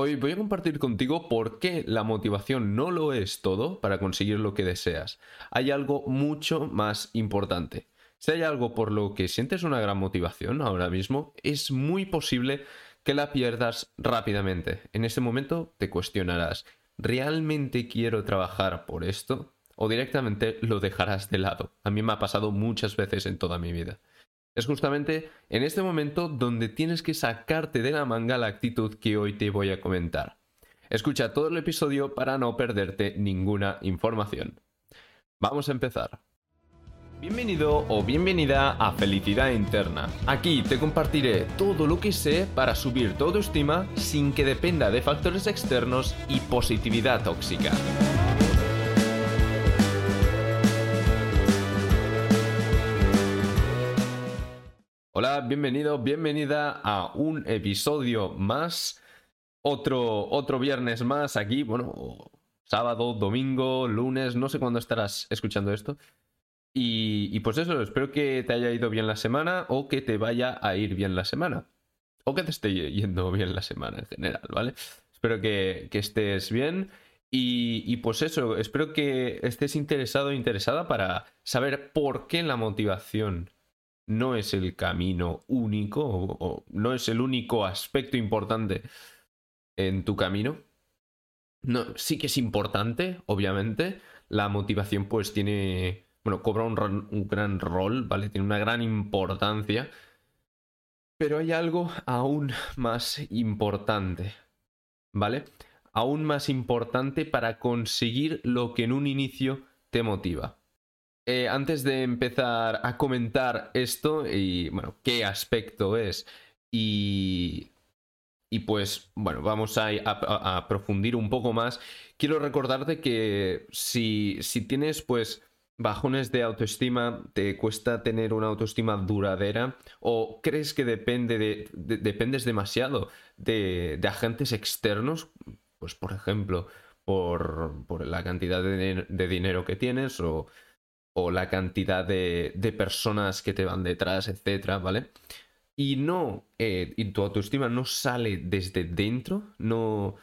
Hoy voy a compartir contigo por qué la motivación no lo es todo para conseguir lo que deseas. Hay algo mucho más importante. Si hay algo por lo que sientes una gran motivación ahora mismo, es muy posible que la pierdas rápidamente. En ese momento te cuestionarás, ¿realmente quiero trabajar por esto? O directamente lo dejarás de lado. A mí me ha pasado muchas veces en toda mi vida. Es justamente en este momento donde tienes que sacarte de la manga la actitud que hoy te voy a comentar. Escucha todo el episodio para no perderte ninguna información. Vamos a empezar. Bienvenido o bienvenida a Felicidad Interna. Aquí te compartiré todo lo que sé para subir tu autoestima sin que dependa de factores externos y positividad tóxica. Hola, bienvenido, bienvenida a un episodio más. Otro, otro viernes más aquí, bueno, sábado, domingo, lunes, no sé cuándo estarás escuchando esto. Y, pues eso, espero que te haya ido bien la semana o que te vaya a ir bien la semana. O que te esté yendo bien la semana en general, ¿vale? Espero que, estés bien. Y, y, pues eso, espero que estés interesado o interesada para saber por qué la motivación no es el camino único o, no es el único aspecto importante en tu camino. No, sí que es importante, obviamente. La motivación pues tiene, bueno, cobra un, un gran rol, ¿vale? Tiene una gran importancia. Pero hay algo aún más importante, ¿vale? Aún más importante para conseguir lo que en un inicio te motiva. Eh, antes de empezar a comentar esto y, bueno, qué aspecto es y, y pues, bueno, vamos a, a, profundir un poco más. Quiero recordarte que si, si tienes, pues, bajones de autoestima, te cuesta tener una autoestima duradera o crees que depende de, dependes demasiado de, de, agentes externos, pues, por ejemplo, por, por la cantidad de, de dinero que tienes o o la cantidad de, personas que te van detrás, etcétera, ¿vale? Y no, eh, y tu autoestima no sale desde dentro, no,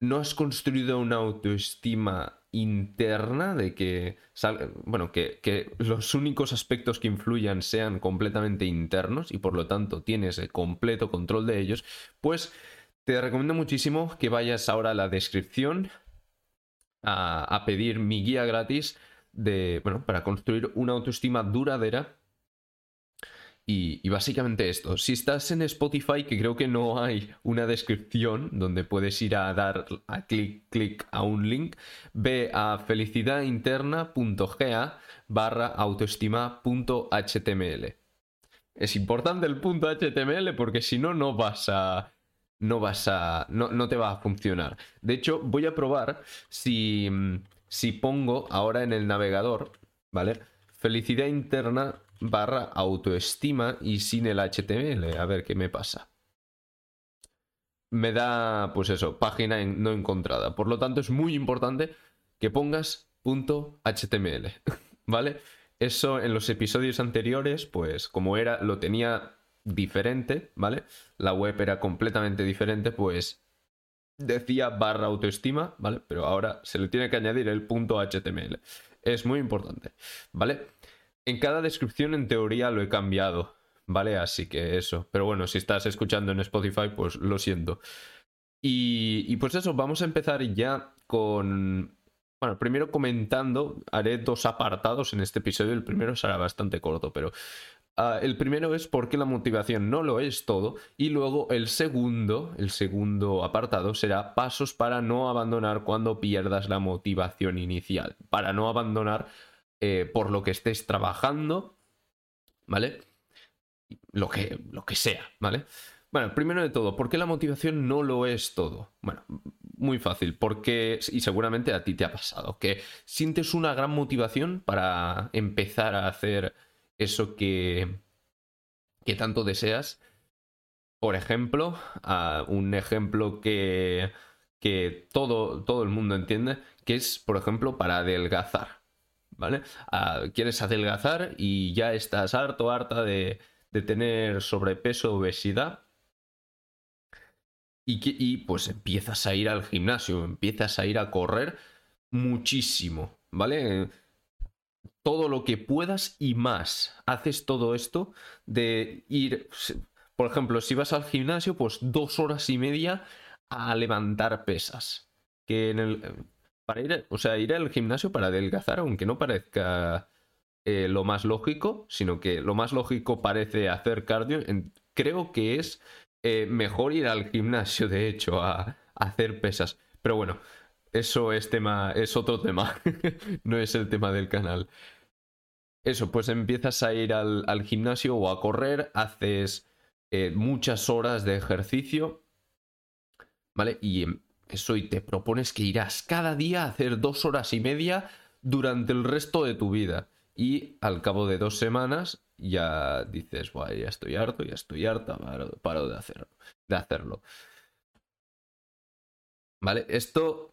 no has construido una autoestima interna de que, bueno, que, los únicos aspectos que influyan sean completamente internos y por lo tanto tienes el completo control de ellos, pues te recomiendo muchísimo que vayas ahora a la descripción a pedir mi guía gratis de, bueno, para construir una autoestima duradera. Y, básicamente esto, si estás en Spotify, que creo que no hay una descripción donde puedes ir a dar a clic, clic a un link, ve a felicidadinterna.ga barra autoestima.html. Es importante el punto HTML porque si no, no vas a... No vas a... No, no te va a funcionar. De hecho, voy a probar si si pongo ahora en el navegador, ¿vale? Felicidad interna barra autoestima y sin el HTML. A ver qué me pasa. Me da, pues eso, página no encontrada. Por lo tanto, es muy importante que pongas punto .html, ¿vale? Eso en los episodios anteriores, pues como era, lo tenía diferente, ¿vale? La web era completamente diferente, pues decía barra autoestima, ¿vale? Pero ahora se le tiene que añadir el punto HTML. Es muy importante, ¿vale? En cada descripción en teoría lo he cambiado, ¿vale? Así que eso. Pero bueno, si estás escuchando en Spotify, pues lo siento. Y, y pues eso, vamos a empezar ya con... Bueno, primero comentando, haré dos apartados en este episodio. El primero será bastante corto, pero Ah, el primero es por qué la motivación no lo es todo y luego el segundo, el segundo apartado será pasos para no abandonar cuando pierdas la motivación inicial, para no abandonar eh, por lo que estés trabajando, ¿vale? Lo que, lo que sea, ¿vale? Bueno, primero de todo, ¿por qué la motivación no lo es todo? Bueno, muy fácil, porque, y seguramente a ti te ha pasado, que sientes una gran motivación para empezar a hacer eso que, que tanto deseas. Por ejemplo, un ejemplo que, que todo, todo el mundo entiende, que es, por ejemplo, para adelgazar. ¿Vale? quieres adelgazar y ya estás harto, harta de, de tener sobrepeso, obesidad. Y, y pues empiezas a ir al gimnasio, empiezas a ir a correr muchísimo, ¿vale? Todo lo que puedas y más. Haces todo esto de ir, por ejemplo, si vas al gimnasio, pues dos horas y media a levantar pesas. Que en el... Para ir, o sea, ir al gimnasio para adelgazar, aunque no parezca eh, lo más lógico, sino que lo más lógico parece hacer cardio, creo que es eh, mejor ir al gimnasio, de hecho, a, hacer pesas. Pero bueno, eso es tema, es otro tema, no es el tema del canal. Eso, pues empiezas a ir al, gimnasio o a correr, haces eh, muchas horas de ejercicio, ¿vale? Y em, eso, y te propones que irás cada día a hacer dos horas y media durante el resto de tu vida. Y al cabo de dos semanas ya dices, ya estoy harto, ya estoy harta, paro, de, hacerlo, de hacerlo. ¿Vale? Esto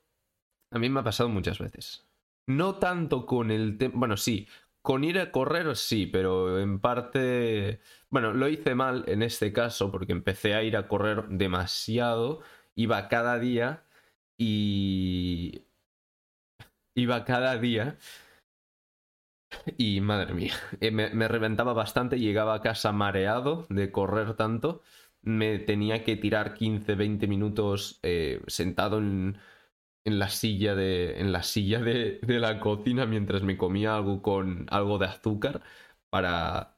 a mí me ha pasado muchas veces. No tanto con el tema, bueno, sí, con ir a correr sí, pero en parte, bueno, lo hice mal en este caso porque empecé a ir a correr demasiado, iba cada día y... Iba cada día y madre mía, eh, me, reventaba bastante, llegaba a casa mareado de correr tanto, me tenía que tirar 15, 20 minutos eh, sentado en, la silla, de, en la, silla de, la cocina mientras me comía algo con algo de azúcar para,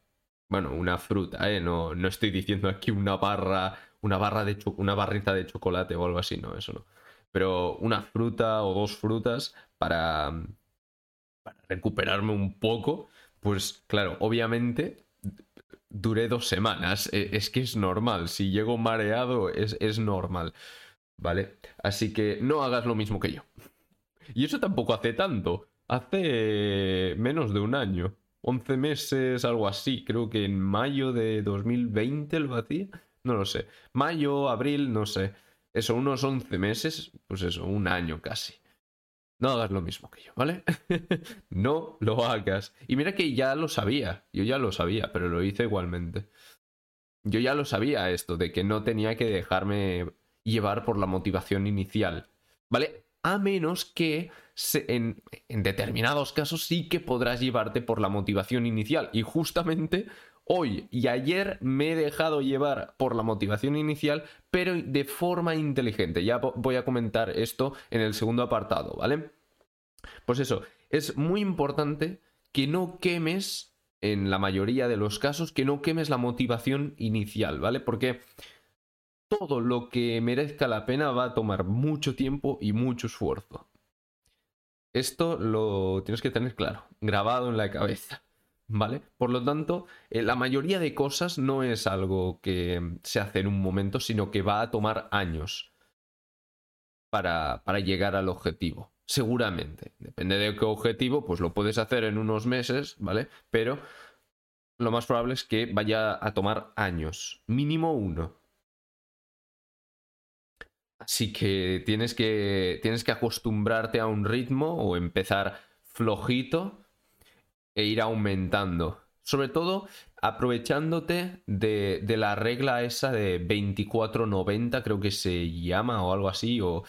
bueno, una fruta, ¿eh? No, no estoy diciendo aquí una barra, una barra de una barrita de chocolate o algo así, no, eso no. Pero una fruta o dos frutas para para recuperarme un poco, pues claro, obviamente duré dos semanas. E, es que es normal. Si llego mareado, es, es normal. ¿Vale? Así que no hagas lo mismo que yo. Y eso tampoco hace tanto. Hace menos de un año. 11 meses, algo así. Creo que en mayo de 2020 lo hacía. No lo sé. Mayo, abril, no sé. Eso, unos 11 meses. Pues eso, un año casi. No hagas lo mismo que yo, ¿vale? no lo hagas. Y mira que ya lo sabía, yo ya lo sabía, pero lo hice igualmente. Yo ya lo sabía esto, de que no tenía que dejarme llevar por la motivación inicial, ¿vale? A menos que en, determinados casos sí que podrás llevarte por la motivación inicial. Y justamente hoy y ayer me he dejado llevar por la motivación inicial, pero de forma inteligente. Ya voy a comentar esto en el segundo apartado, ¿vale? Pues eso, es muy importante que no quemes, en la mayoría de los casos, que no quemes la motivación inicial, ¿vale? Porque todo lo que merezca la pena va a tomar mucho tiempo y mucho esfuerzo. Esto lo tienes que tener claro, grabado en la cabeza. ¿Vale? Por lo tanto, eh, la mayoría de cosas no es algo que se hace en un momento, sino que va a tomar años para llegar al objetivo. Seguramente. Depende de qué objetivo, pues lo puedes hacer en unos meses, ¿vale? Pero lo más probable es que vaya a tomar años. Mínimo uno. Así que tienes que, tienes que acostumbrarte a un ritmo o empezar flojito e ir aumentando. Sobre todo aprovechándote de, de la regla esa de 24-90, creo que se llama o algo así, o,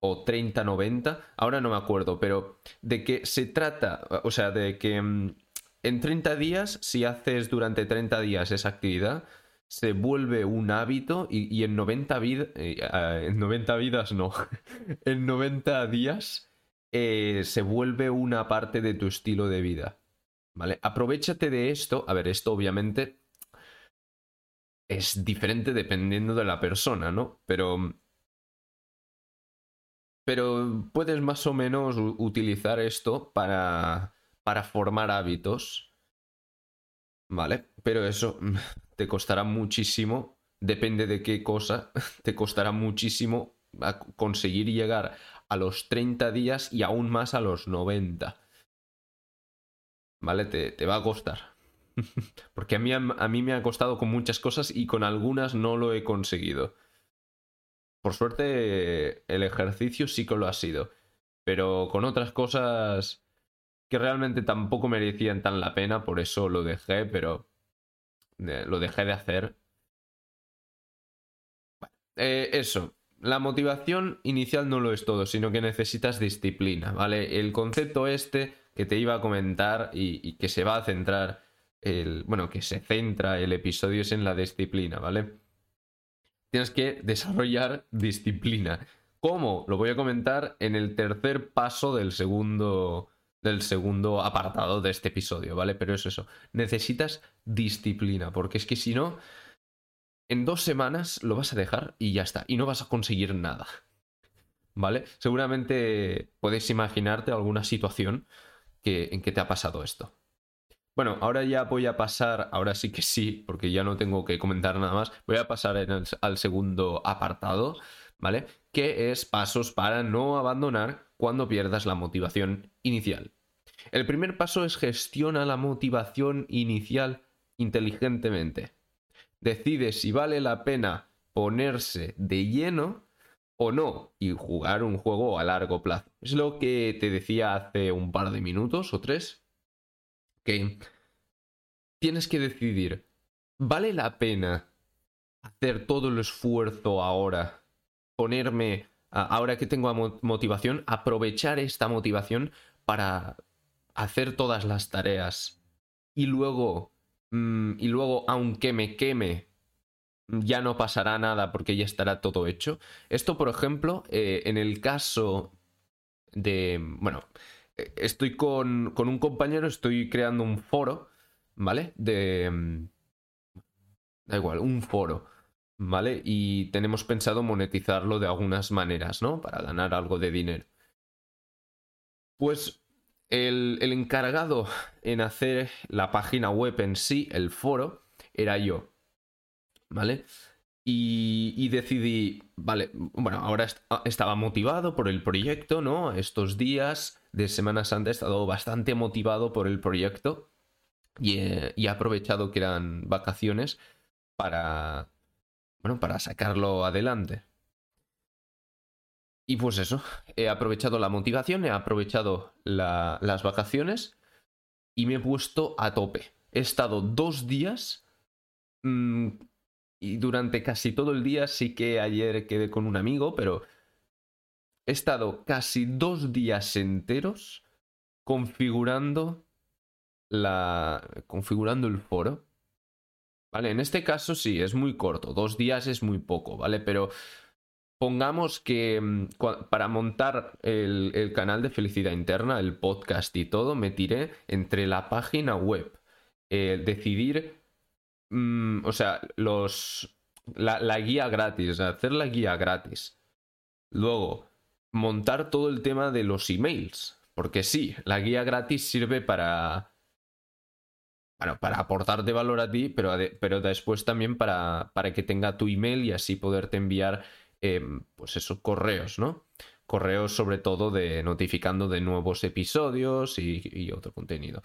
o 30-90, ahora no me acuerdo, pero de que se trata, o sea, de que mm, en 30 días, si haces durante 30 días esa actividad, se vuelve un hábito y, en 90 vidas, eh, en 90 vidas no, en 90 días eh, se vuelve una parte de tu estilo de vida. ¿Vale? Aprovechate de esto. A ver, esto obviamente es diferente dependiendo de la persona, ¿no? Pero. Pero puedes más o menos utilizar esto para, para formar hábitos. ¿Vale? Pero eso te costará muchísimo. Depende de qué cosa. Te costará muchísimo conseguir llegar a los 30 días y aún más a los 90. ¿vale? Te, va a costar. Porque a mí, a mí me ha costado con muchas cosas y con algunas no lo he conseguido. Por suerte, el ejercicio sí que lo ha sido. Pero con otras cosas que realmente tampoco merecían tan la pena, por eso lo dejé, pero lo dejé de hacer. Eh, eso, la motivación inicial no lo es todo, sino que necesitas disciplina, ¿vale? El concepto este que te iba a comentar y, que se va a centrar, el, bueno, que se centra el episodio es en la disciplina, ¿vale? Tienes que desarrollar disciplina. ¿Cómo? Lo voy a comentar en el tercer paso del segundo, del segundo apartado de este episodio, ¿vale? Pero es eso, necesitas disciplina, porque es que si no, en dos semanas lo vas a dejar y ya está, y no vas a conseguir nada. ¿Vale? Seguramente puedes imaginarte alguna situación que, en que te ha pasado esto. Bueno, ahora ya voy a pasar, ahora sí que sí, porque ya no tengo que comentar nada más, voy a pasar al segundo apartado, ¿vale? Que es pasos para no abandonar cuando pierdas la motivación inicial. El primer paso es gestiona la motivación inicial inteligentemente decide si vale la pena ponerse de lleno o no y jugar un juego a largo plazo. Es lo que te decía hace un par de minutos o tres. Que tienes que decidir, ¿vale la pena hacer todo el esfuerzo ahora? Ponerme, ahora que tengo motivación, aprovechar esta motivación para hacer todas las tareas y luego Mm, y luego, aunque me queme, ya no pasará nada porque ya estará todo hecho. Esto, por ejemplo, eh, en el caso de... Bueno, eh, estoy con, con, un compañero, estoy creando un foro, ¿vale? De... Mm, da igual, un foro, ¿vale? Y tenemos pensado monetizarlo de algunas maneras, ¿no? Para ganar algo de dinero. Pues el, encargado en hacer la página web en sí, el foro, era yo. ¿Vale? Y, decidí, vale, bueno, ahora estaba motivado por el proyecto, ¿no? Estos días de Semana Santa he estado bastante motivado por el proyecto y he, aprovechado que eran vacaciones para, bueno, para sacarlo adelante. Y pues eso, he aprovechado la motivación, he aprovechado las vacaciones y me he puesto a tope. He estado dos días mm, y durante casi todo el día, sí que ayer quedé con un amigo, pero he estado casi dos días enteros configurando la configurando el foro. Vale, en este caso sí, es muy corto, dos días es muy poco, ¿vale? Pero Pongamos que mm, para montar el, canal de felicidad interna, el podcast y todo, me tiré entre la página web, eh, decidir, mm, o sea, los, la, la guía gratis, hacer la guía gratis. Luego, montar todo el tema de los emails. Porque sí, la guía gratis sirve para. Bueno, para aportarte valor a ti, pero, pero después también para, para que tenga tu email y así poderte enviar Em, pues esos correos, ¿no? Correos sobre todo de notificando de nuevos episodios y, otro contenido.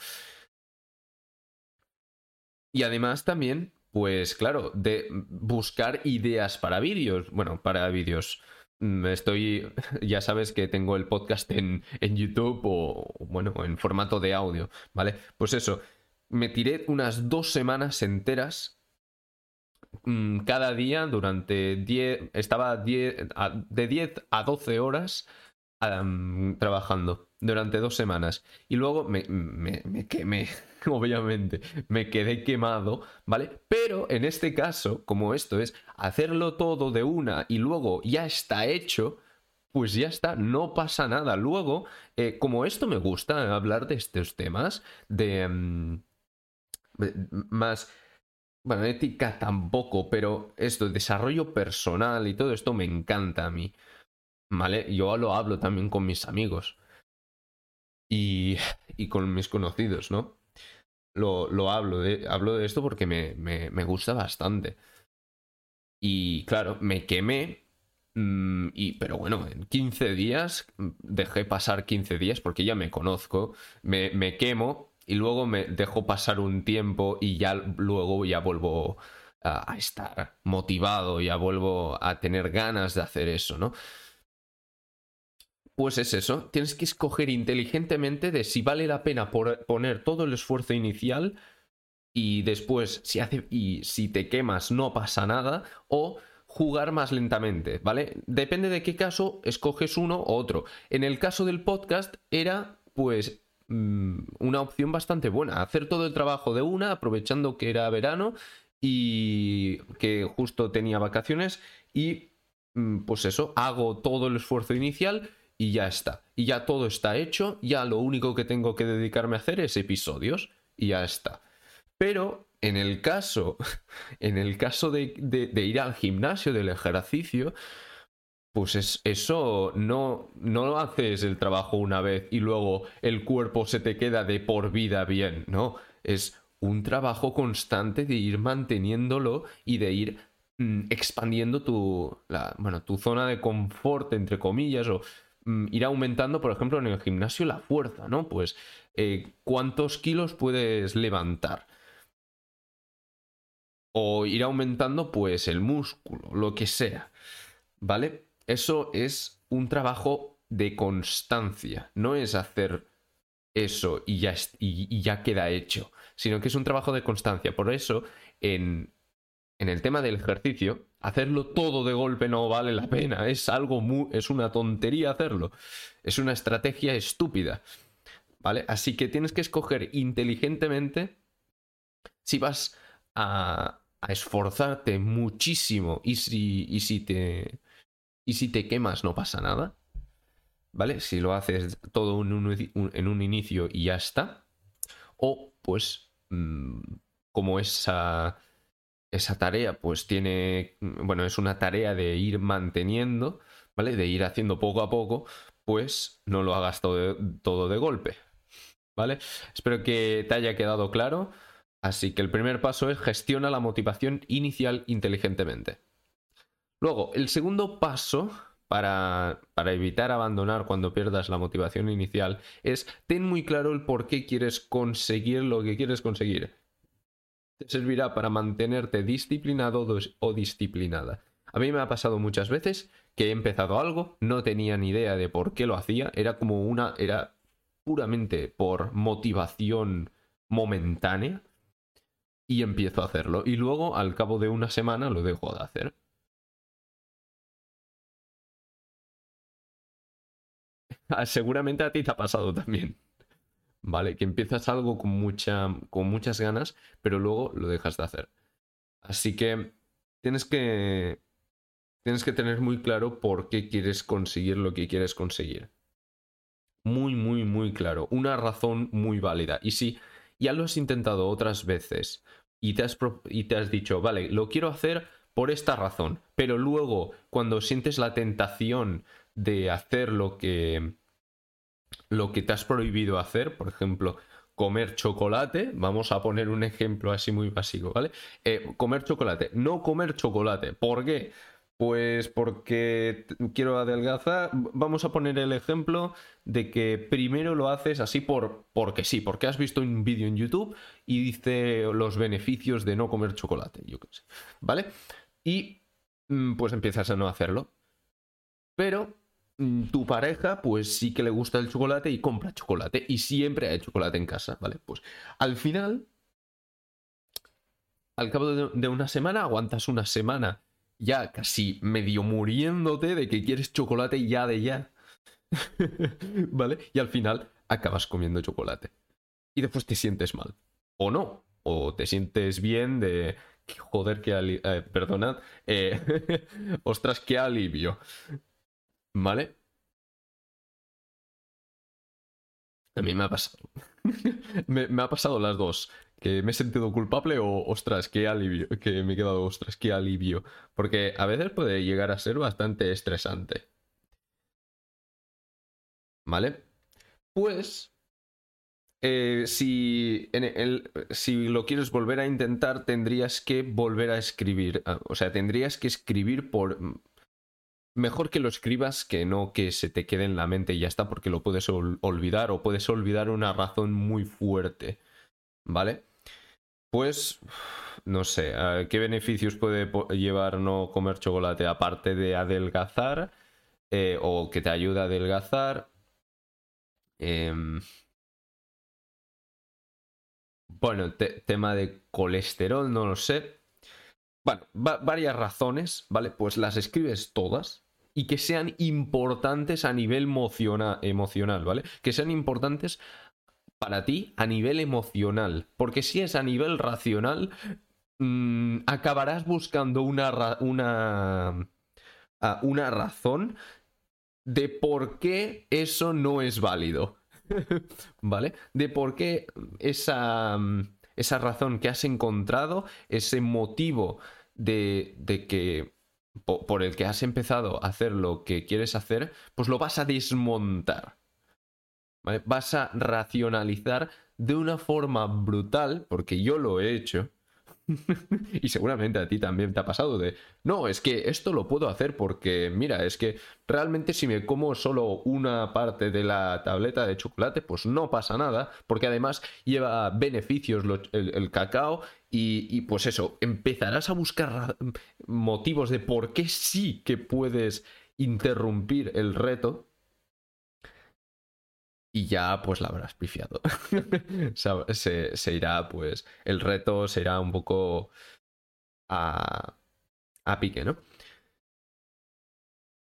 Y además también, pues claro, de buscar ideas para vídeos. Bueno, para vídeos. Mm, estoy, ya sabes que tengo el podcast en, en, YouTube o, bueno, en formato de audio, ¿vale? Pues eso, me tiré unas dos semanas enteras Mm, cada día durante 10, estaba de 10 a 12 horas trabajando durante dos semanas. Y luego me, me, quemé, obviamente, me quedé quemado, ¿vale? Pero en este caso, como esto es hacerlo todo de una y luego ya está hecho, pues ya está, no pasa nada. Luego, eh, como esto me gusta hablar de estos temas, de... Mm, más bueno, ética tampoco, pero esto, desarrollo personal y todo esto me encanta a mí. ¿Vale? Yo lo hablo también con mis amigos. Y, y con mis conocidos, ¿no? Lo, lo hablo, de, hablo de esto porque me, me, me, gusta bastante. Y claro, me quemé. Mm, y, pero bueno, en 15 días, dejé pasar 15 días porque ya me conozco, me, me quemo y luego me dejo pasar un tiempo y ya luego ya vuelvo a, estar motivado, ya vuelvo a tener ganas de hacer eso, ¿no? Pues es eso, tienes que escoger inteligentemente de si vale la pena poner todo el esfuerzo inicial y después si hace y si te quemas no pasa nada o jugar más lentamente, ¿vale? Depende de qué caso escoges uno u otro. En el caso del podcast era, pues, mm, una opción bastante buena. Hacer todo el trabajo de una, aprovechando que era verano y que justo tenía vacaciones y, mm, pues eso, hago todo el esfuerzo inicial y ya está. Y ya todo está hecho, ya lo único que tengo que dedicarme a hacer es episodios y ya está. Pero en el caso, en el caso de, ir al gimnasio, del ejercicio, pues es, eso no, no lo haces el trabajo una vez y luego el cuerpo se te queda de por vida bien, no, es un trabajo constante de ir manteniéndolo y de ir mm, expandiendo tu, bueno, tu zona de confort, entre comillas, o mm, ir aumentando, por ejemplo, en el gimnasio la fuerza, ¿no? Pues eh, cuántos kilos puedes levantar o ir aumentando pues el músculo, lo que sea. ¿Vale? Eso es un trabajo de constancia, no es hacer eso y ya, y, ya queda hecho, sino que es un trabajo de constancia. Por eso, en, en el tema del ejercicio, hacerlo todo de golpe no vale la pena, es algo muy, es una tontería hacerlo, es una estrategia estúpida. ¿Vale? Así que tienes que escoger inteligentemente si vas a, esforzarte muchísimo y si, y si te y si te quemas no pasa nada, ¿vale? Si lo haces todo en un, inicio y ya está. O pues mm, como esa, esa tarea pues tiene, bueno, es una tarea de ir manteniendo, ¿vale? De ir haciendo poco a poco, pues no lo hagas todo todo de golpe, ¿vale? Espero que te haya quedado claro. Así que el primer paso es gestiona la motivación inicial inteligentemente. Luego, el segundo paso para, para, evitar abandonar cuando pierdas la motivación inicial es ten muy claro el por qué quieres conseguir lo que quieres conseguir. Te servirá para mantenerte disciplinado o disciplinada. A mí me ha pasado muchas veces que he empezado algo, no tenía ni idea de por qué lo hacía, era como una, era puramente por motivación momentánea y empiezo a hacerlo. Y luego, al cabo de una semana, lo dejo de hacer. seguramente a ti te ha pasado también. Vale, que empiezas algo con, mucha, con muchas ganas, pero luego lo dejas de hacer. Así que tienes que tienes que tener muy claro por qué quieres conseguir lo que quieres conseguir. Muy, muy, muy claro. Una razón muy válida. Y si ya lo has intentado otras veces y te has, y te has dicho, vale, lo quiero hacer por esta razón, pero luego cuando sientes la tentación de hacer lo que lo que te has prohibido hacer, por ejemplo, comer chocolate, vamos a poner un ejemplo así muy básico, ¿vale? Eh, comer chocolate, no comer chocolate, ¿por qué? Pues porque quiero adelgazar. Vamos a poner el ejemplo de que primero lo haces así por porque sí, porque has visto un vídeo en YouTube y dice los beneficios de no comer chocolate, yo qué sé. ¿Vale? Y mm, pues empiezas a no hacerlo. Pero tu pareja, pues sí que le gusta el chocolate y compra chocolate. Y siempre hay chocolate en casa, ¿vale? Pues al final, al cabo de una semana, aguantas una semana ya casi medio muriéndote de que quieres chocolate ya de ya. ¿Vale? Y al final acabas comiendo chocolate. Y después te sientes mal. O no. O te sientes bien de... Joder, qué alivio. Eh, perdonad. Eh, ostras, qué alivio. ¿Vale? A mí me ha pasado. me, ha pasado las dos que me he sentido culpable o ostras, qué alivio, que me he quedado ostras, qué alivio. Porque a veces puede llegar a ser bastante estresante. ¿Vale? Pues, eh, si, si lo quieres volver a intentar, tendrías que volver a escribir. Ah, o sea, tendrías que escribir por... Mejor que lo escribas que no que se te quede en la mente y ya está, porque lo puedes olvidar o puedes olvidar una razón muy fuerte. ¿Vale? Pues, no sé, ¿qué beneficios puede llevar no comer chocolate aparte de adelgazar eh, o que te ayuda a adelgazar? Em, bueno, tema de colesterol, no lo sé. bueno, varias razones, ¿vale? Pues las escribes todas y que sean importantes a nivel emocional, ¿vale? Que sean importantes para ti a nivel emocional. Porque si es a nivel racional, mm, acabarás buscando una, una, ah, una razón de por qué eso no es válido. ¿Vale? De por qué esa, esa razón que has encontrado, ese motivo de, de que por el que has empezado a hacer lo que quieres hacer, pues lo vas a desmontar. Vas a racionalizar de una forma brutal, porque yo lo he hecho, y seguramente a ti también te ha pasado de, no, es que esto lo puedo hacer porque, mira, es que realmente si me como solo una parte de la tableta de chocolate, pues no pasa nada, porque además lleva beneficios el, cacao y, y, pues eso, empezarás a buscar motivos de por qué sí que puedes interrumpir el reto y ya pues la habrás pifiado. se, se, irá, pues, el reto será un poco a, a pique, ¿no?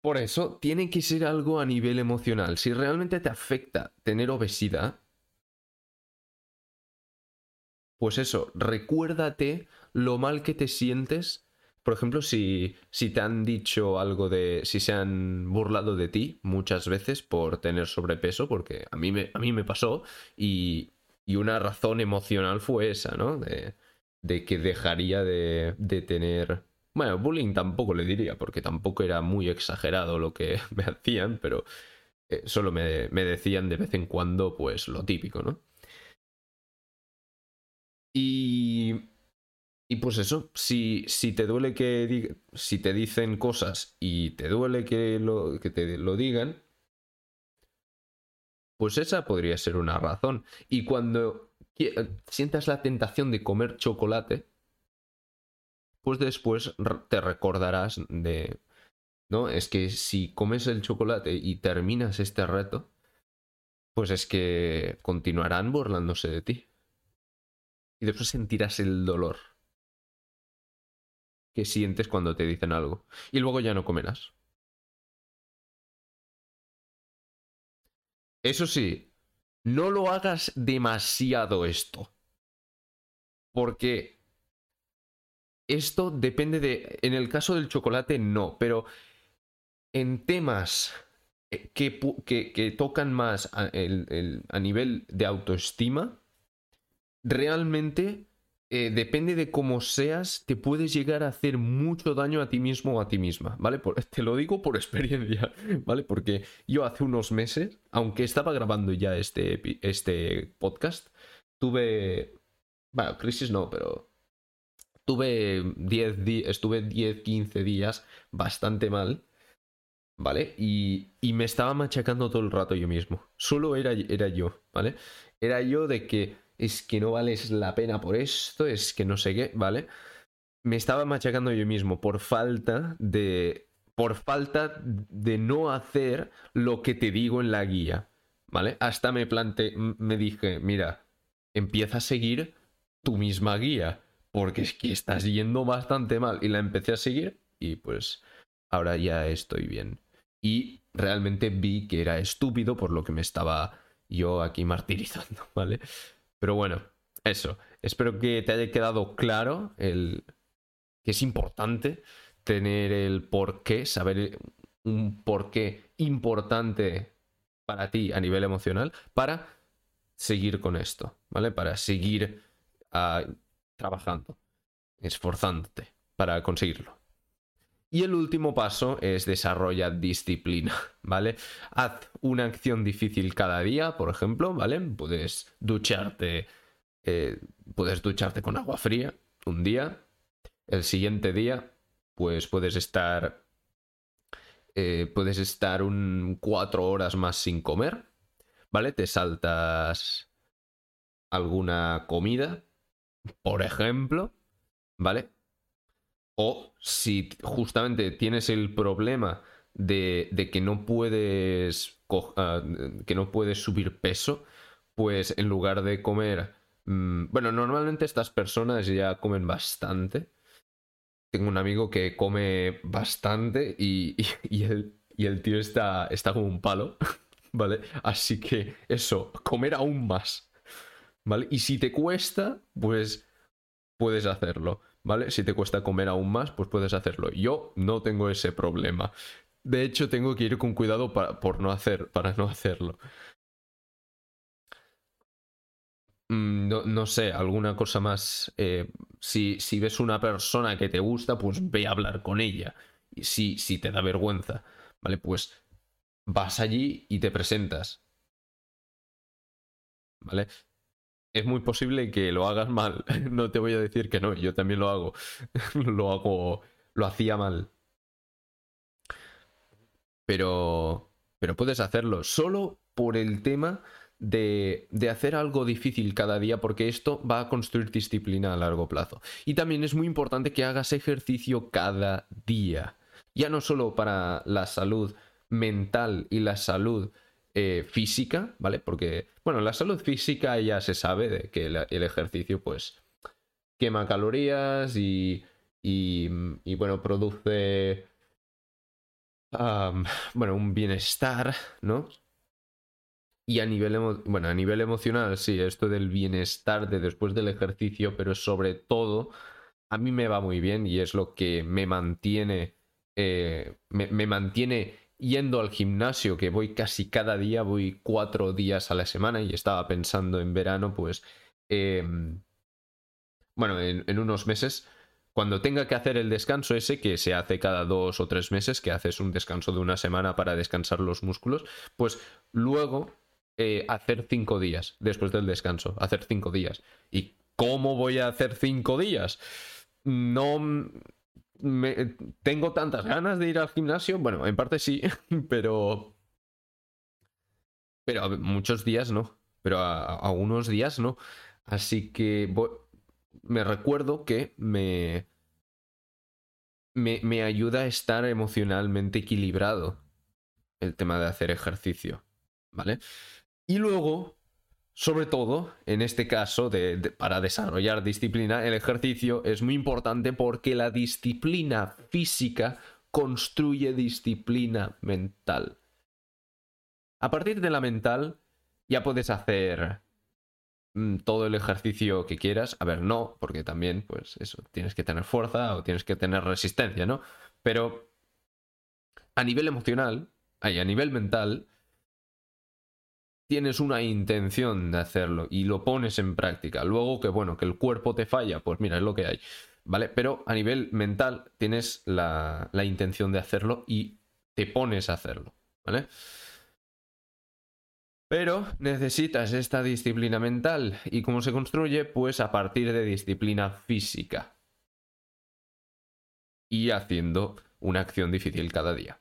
Por eso, tiene que ser algo a nivel emocional. Si realmente te afecta tener obesidad, pues eso, recuérdate lo mal que te sientes por ejemplo, si, si te han dicho algo de. si se han burlado de ti muchas veces por tener sobrepeso, porque a mí me, a mí me pasó, y, y una razón emocional fue esa, ¿no? De, que dejaría de, de tener. Bueno, bullying tampoco le diría, porque tampoco era muy exagerado lo que me hacían, pero eh, solo me, me decían de vez en cuando, pues lo típico, ¿no? Y y pues eso, si, si te duele que si te dicen cosas y te duele que, lo, que te lo digan, pues esa podría ser una razón. Y cuando sientas la tentación de comer chocolate, pues después te recordarás de, ¿no? Es que si comes el chocolate y terminas este reto, pues es que continuarán burlándose de ti. Y después sentirás el dolor que sientes cuando te dicen algo. Y luego ya no comerás. Eso sí, no lo hagas demasiado esto. Porque esto depende de... En el caso del chocolate no, pero en temas eh, que, que, tocan más a, a nivel de autoestima, realmente eh, depende de cómo seas, te puedes llegar a hacer mucho daño a ti mismo o a ti misma, ¿vale? te lo digo por experiencia, ¿vale? Porque yo hace unos meses, aunque estaba grabando ya este, este podcast, tuve... Bueno, crisis no, pero... Tuve 10 estuve 10, 15 días bastante mal, ¿vale? Y, y, me estaba machacando todo el rato yo mismo. Solo era, era yo, ¿vale? Era yo de que es que no vales la pena por esto, es que no sé qué, ¿vale? Me estaba machacando yo mismo por falta de. por falta de no hacer lo que te digo en la guía, ¿vale? Hasta me planteé, me dije, mira, empieza a seguir tu misma guía, porque es que estás yendo bastante mal. Y la empecé a seguir y pues ahora ya estoy bien. Y realmente vi que era estúpido por lo que me estaba yo aquí martirizando, ¿vale? Pero bueno, eso. Espero que te haya quedado claro el que es importante tener el porqué, saber un porqué importante para ti a nivel emocional para seguir con esto, ¿vale? Para seguir ah, trabajando, esforzándote para conseguirlo. Y el último paso es desarrolla disciplina, ¿vale? Haz una acción difícil cada día, por ejemplo, ¿vale? Puedes ducharte, eh, puedes ducharte con agua fría un día. El siguiente día, pues puedes estar, eh, puedes estar un cuatro horas más sin comer, ¿vale? Te saltas alguna comida, por ejemplo, ¿vale? O si justamente tienes el problema de, que no puedes ah, que no puedes subir peso, pues en lugar de comer. Mm, bueno, normalmente estas personas ya comen bastante. tengo un amigo que come bastante y, y, el, y el, tío está, está como un palo, ¿vale? Así que eso, comer aún más, ¿vale? Y si te cuesta, pues puedes hacerlo, ¿vale? Si te cuesta comer aún más, pues puedes hacerlo. Yo no tengo ese problema. De hecho, tengo que ir con cuidado para, por no hacer, para no hacerlo. Mm, no, sé, alguna cosa más. Eh, si, si, ves una persona que te gusta, pues ve a hablar con ella. Y si, si te da vergüenza, ¿vale? Pues vas allí y te presentas. ¿Vale? Es muy posible que lo hagas mal. No te voy a decir que no, yo también lo hago. lo hago. Lo hacía mal. Pero. Pero puedes hacerlo. Solo por el tema de, hacer algo difícil cada día porque esto va a construir disciplina a largo plazo. Y también es muy importante que hagas ejercicio cada día. Ya no solo para la salud mental y la salud eh, física, ¿vale? Porque, bueno, la salud física ya se sabe de que el, ejercicio pues quema calorías y, y, bueno, produce, bueno, un bienestar, ¿no? Y a nivel, bueno, a nivel emocional, sí, esto del bienestar de después del ejercicio, pero sobre todo, a mí me va muy bien y es lo que me mantiene, eh, me, mantiene yendo al gimnasio, que voy casi cada día, voy cuatro días a la semana y estaba pensando en verano, pues, em, bueno, en, unos meses, cuando tenga que hacer el descanso ese, que se hace cada dos o tres meses, que haces un descanso de una semana para descansar los músculos, pues luego eh, hacer cinco días después del descanso, hacer cinco días. ¿Y cómo voy a hacer cinco días? No me, tengo tantas ganas de ir al gimnasio. Bueno, en parte sí, pero. Pero muchos días no. Pero a, unos días no. Así que me recuerdo que me, me, me ayuda a estar emocionalmente equilibrado el tema de hacer ejercicio. ¿Vale? Y luego, sobre todo, en este caso, para desarrollar disciplina, el ejercicio es muy importante porque la disciplina física construye disciplina mental. A partir de la mental, ya puedes hacer mm, todo el ejercicio que quieras. A ver, no, porque también, pues eso, tienes que tener fuerza o tienes que tener resistencia, ¿no? Pero a nivel emocional, a nivel mental, tienes una intención de hacerlo y lo pones en práctica. Luego que bueno, que el cuerpo te falla, pues mira, es lo que hay. ¿Vale? Pero a nivel mental tienes la, intención de hacerlo y te pones a hacerlo. ¿Vale? Pero necesitas esta disciplina mental. ¿Y cómo se construye? Pues a partir de disciplina física. Y haciendo una acción difícil cada día.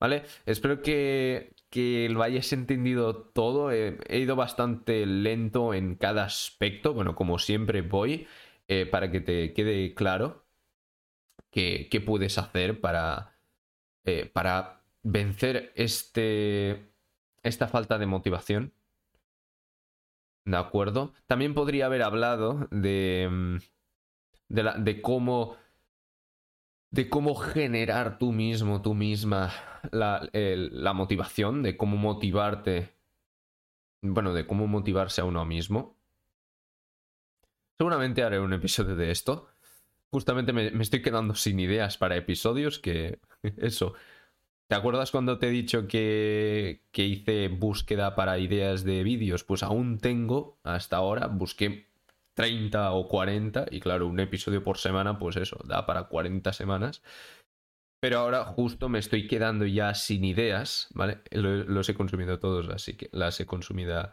¿Vale? Espero que, que lo hayas entendido todo. he ido bastante lento en cada aspecto, bueno, como siempre voy, eh, para que te quede claro qué, puedes hacer para, eh, para vencer este, esta falta de motivación. ¿De acuerdo? También podría haber hablado de, mm, de, la, de cómo de cómo generar tú mismo, tú misma, la, la, motivación, de cómo motivarte, bueno, de cómo motivarse a uno mismo. Seguramente haré un episodio de esto. Justamente me, estoy quedando sin ideas para episodios que... Eso. ¿Te acuerdas cuando te he dicho que, que hice búsqueda para ideas de vídeos? Pues aún tengo, hasta ahora, busqué 30 o 40 y claro, un episodio por semana, pues eso, da para 40 semanas. Pero ahora justo me estoy quedando ya sin ideas, ¿vale? Los he consumido todos, así que las he consumido,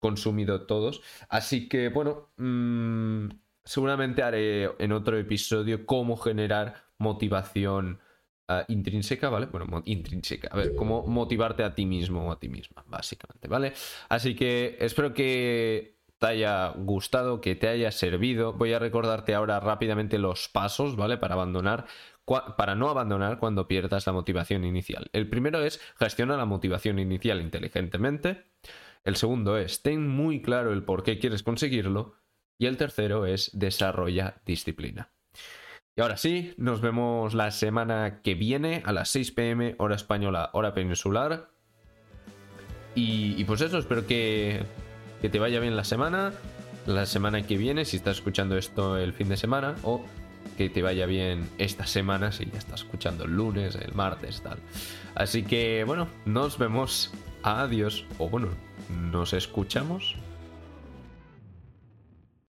consumido todos. Así que, bueno, mm, seguramente haré en otro episodio cómo generar motivación ah, intrínseca, ¿vale? Bueno, intrínseca, a ver, cómo motivarte a ti mismo o a ti misma, básicamente, ¿vale? Así que espero que te haya gustado, que te haya servido. Voy a recordarte ahora rápidamente los pasos, ¿vale? Para abandonar para no abandonar cuando pierdas la motivación inicial. El primero es gestiona la motivación inicial inteligentemente. El segundo es ten muy claro el por qué quieres conseguirlo. Y el tercero es desarrolla disciplina. Y ahora sí, nos vemos la semana que viene a las 6 pm, hora española, hora peninsular. Y, pues eso, espero que, que te vaya bien la semana. La semana que viene, si estás escuchando esto el fin de semana, o que te vaya bien esta semana, si ya estás escuchando el lunes, el martes, tal. Así que bueno, nos vemos. Adiós. O bueno, nos escuchamos